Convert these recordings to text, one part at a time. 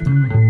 Hay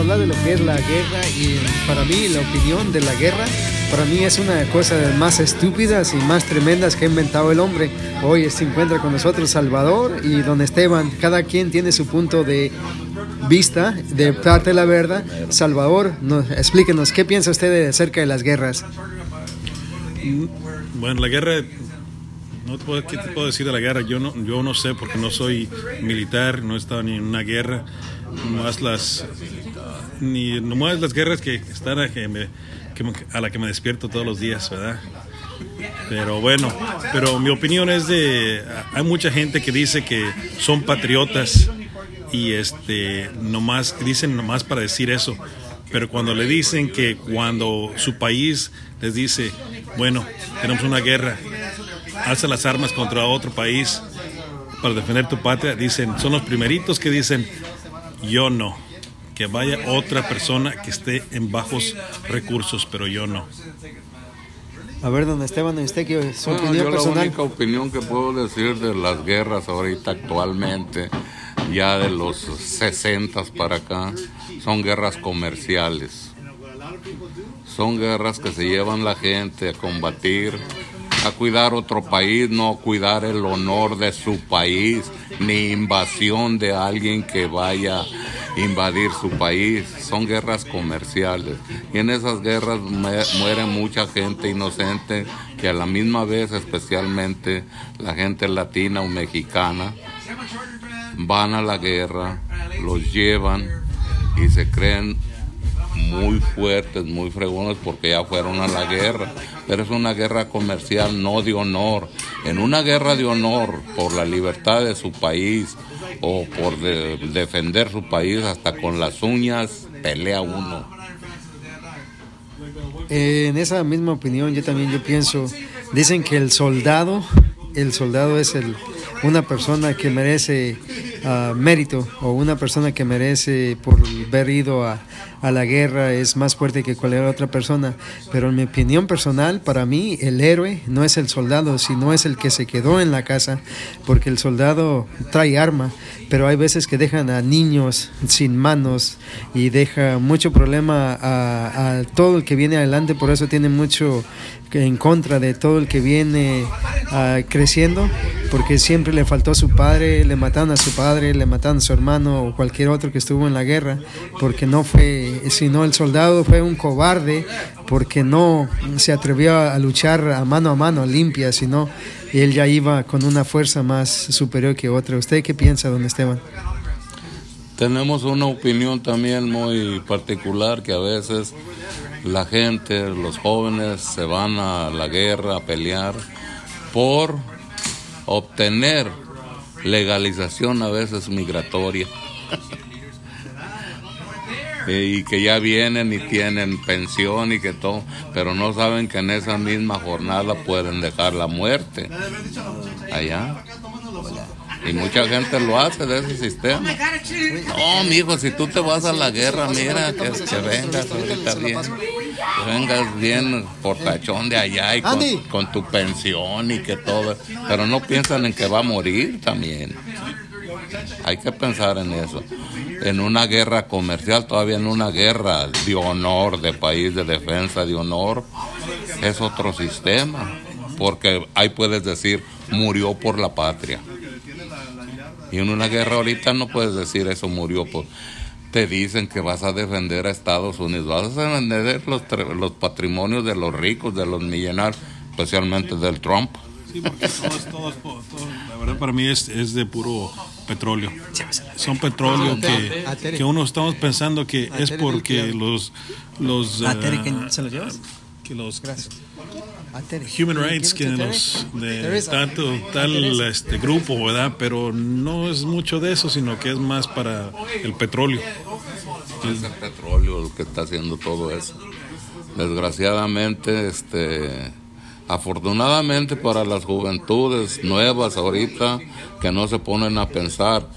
hablar de lo que es la guerra y para mí la opinión de la guerra, para mí es una de las más estúpidas y más tremendas que ha inventado el hombre. Hoy se encuentra con nosotros Salvador y don Esteban. Cada quien tiene su punto de vista de parte de la verdad. Salvador, nos, explíquenos, ¿qué piensa usted acerca de las guerras? Bueno, la guerra, no te puedo, ¿qué te puedo decir de la guerra? Yo no, yo no sé porque no soy militar, no he estado ni en una guerra, nomás las, ni nomás las guerras que están a, que que me- a la que me despierto todos los días, ¿verdad? Pero bueno, pero mi opinión es de, hay mucha gente que dice que son patriotas y este, nomás, dicen nomás para decir eso, pero cuando le dicen que cuando su país les dice, bueno, tenemos una guerra, alza las armas contra otro país para defender tu patria, dicen, son los primeritos que dicen, yo no, que vaya otra persona que esté en bajos recursos, pero yo no. A ver, don Esteban, usted que su Bueno, opinión yo la personal. única opinión que puedo decir de las guerras ahorita actualmente, ya de los 60 para acá, son guerras comerciales. Son guerras que se llevan la gente a combatir, a cuidar otro país, no cuidar el honor de su país, ni invasión de alguien que vaya invadir su país. Son guerras comerciales. Y en esas guerras mu- muere mucha gente inocente que a la misma vez, especialmente la gente latina o mexicana, van a la guerra, los llevan y se creen muy fuertes, muy fregones porque ya fueron a la guerra. Pero es una guerra comercial, no de honor. En una guerra de honor por la libertad de su país o por de- defender su país hasta con las uñas, pelea uno. Eh, en esa misma opinión, yo también yo pienso, dicen que el soldado, el soldado es el, una persona que merece ah, mérito o una persona que merece por haber ido a, a la guerra es más fuerte que cualquier otra persona. Pero en mi opinión personal, para mí el héroe no es el soldado, sino es el que se quedó en la casa, porque el soldado trae arma, pero hay veces que dejan a niños sin manos y deja mucho problema a, a todo el que viene adelante, por eso tiene mucho en contra de todo el que viene ah, creciendo, porque siempre le faltó a su padre, le mataron a su padre, le mataron a su hermano o cualquier otro que estuvo en la guerra, porque no fue, sino el soldado fue un cobarde, porque no se atrevió a luchar a mano a mano, limpia, sino él ya iba con una fuerza más superior que otra. ¿Usted qué piensa, don Esteban? Tenemos una opinión también muy particular que a veces la gente, los jóvenes se van a la guerra a pelear por obtener legalización a veces migratoria. y que ya vienen y tienen pensión y que todo, pero no saben que en esa misma jornada pueden dejar la muerte allá. Y mucha gente lo hace de ese sistema. No, mijo, si tú te vas a la guerra, mira, que, que vengas ahorita bien. Que vengas bien portachón de allá y con tu pensión y que todo. Pero no piensan en que va a morir también. Hay que pensar en eso. En una guerra comercial, todavía en una guerra de honor, de país de defensa, de honor, es otro sistema. Porque ahí puedes decir, murió por la patria. Y en una guerra ahorita no puedes decir eso, murió por... Te dicen que vas a defender a Estados Unidos, vas a defender los, los patrimonios de los ricos, de los millonarios, especialmente del Trump. Sí, porque todo es- todo es po- todo- la verdad para mí es, es de puro petróleo. Son petróleo que, que uno estamos pensando que es porque los los Terry, ¿quién se los llevas? que los. Human Rights que los de tanto tal este grupo, ¿verdad? Pero no es mucho de eso, sino que es más para el petróleo. Es el petróleo el que está haciendo todo eso. Desgraciadamente, este, afortunadamente para las juventudes nuevas ahorita que no se ponen a pensar,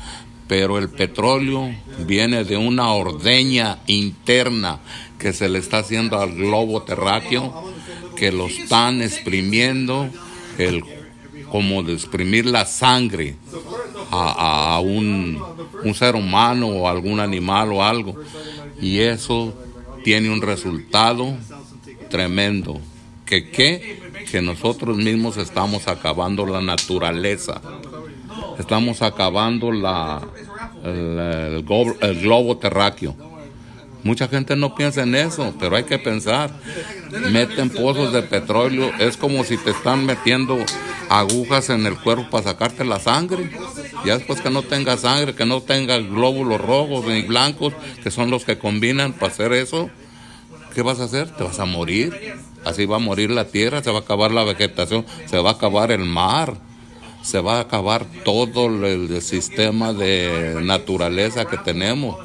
pero el petróleo viene de una ordeña interna que se le está haciendo al globo terráqueo, que lo están exprimiendo, el, como de exprimir la sangre a, un ser humano o algún animal o algo. Y eso tiene un resultado tremendo. ¿Que qué? Que nosotros mismos estamos acabando la naturaleza. Estamos acabando la, el, globo terráqueo. Mucha gente no piensa en eso, pero hay que pensar. Meten pozos de petróleo, es como si te están metiendo agujas en el cuerpo para sacarte la sangre. Ya después que no tenga sangre, que no tenga glóbulos rojos ni blancos, que son los que combinan para hacer eso, ¿qué vas a hacer? Te vas a morir. Así va a morir la tierra, se va a acabar la vegetación, se va a acabar el mar, se va a acabar todo el, sistema de naturaleza que tenemos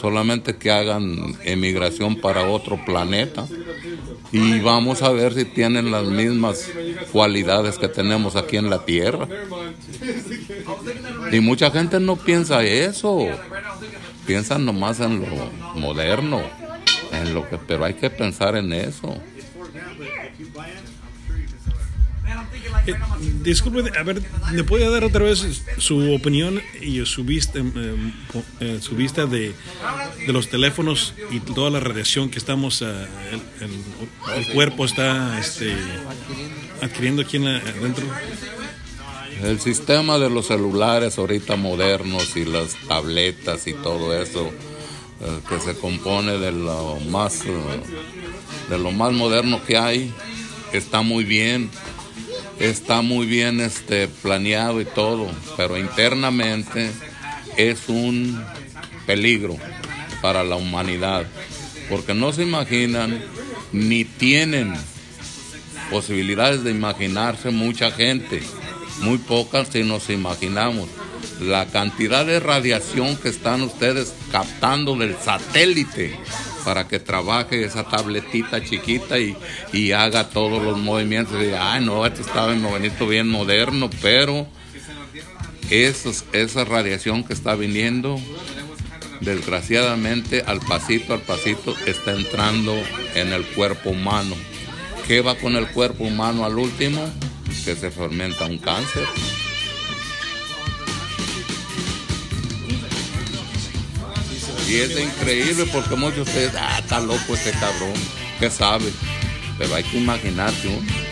solamente que hagan emigración para otro planeta y vamos a ver si tienen las mismas cualidades que tenemos aquí en la Tierra. Y mucha gente no piensa eso, piensan nomás en lo moderno, en lo que, pero hay que pensar en eso. Eh, disculpe, a ver, ¿me puede dar otra vez su opinión y su vista, eh, po- eh, su vista de, de los teléfonos y toda la radiación que estamos, el, el- el cuerpo está este, adquiriendo aquí en la- adentro? El sistema de los celulares ahorita modernos y las tabletas y todo eso eh, que se compone de lo más eh, de lo más moderno que hay está muy bien está muy bien este planeado y todo pero internamente es un peligro para la humanidad porque no se imaginan ni tienen posibilidades de imaginarse mucha gente, muy pocas si nos imaginamos. La cantidad de radiación que están ustedes captando del satélite para que trabaje esa tabletita chiquita y, haga todos los movimientos. Y, Ay, no, esto está bien bonito, bien moderno, pero esos, esa radiación que está viniendo, desgraciadamente, al pasito, al pasito, está entrando en el cuerpo humano. ¿Qué va con el cuerpo humano al último? Que se fermenta un cáncer. Y es increíble porque muchos de ustedes, ah, está loco este cabrón, ¿qué sabe? Pero hay que imaginarse uno.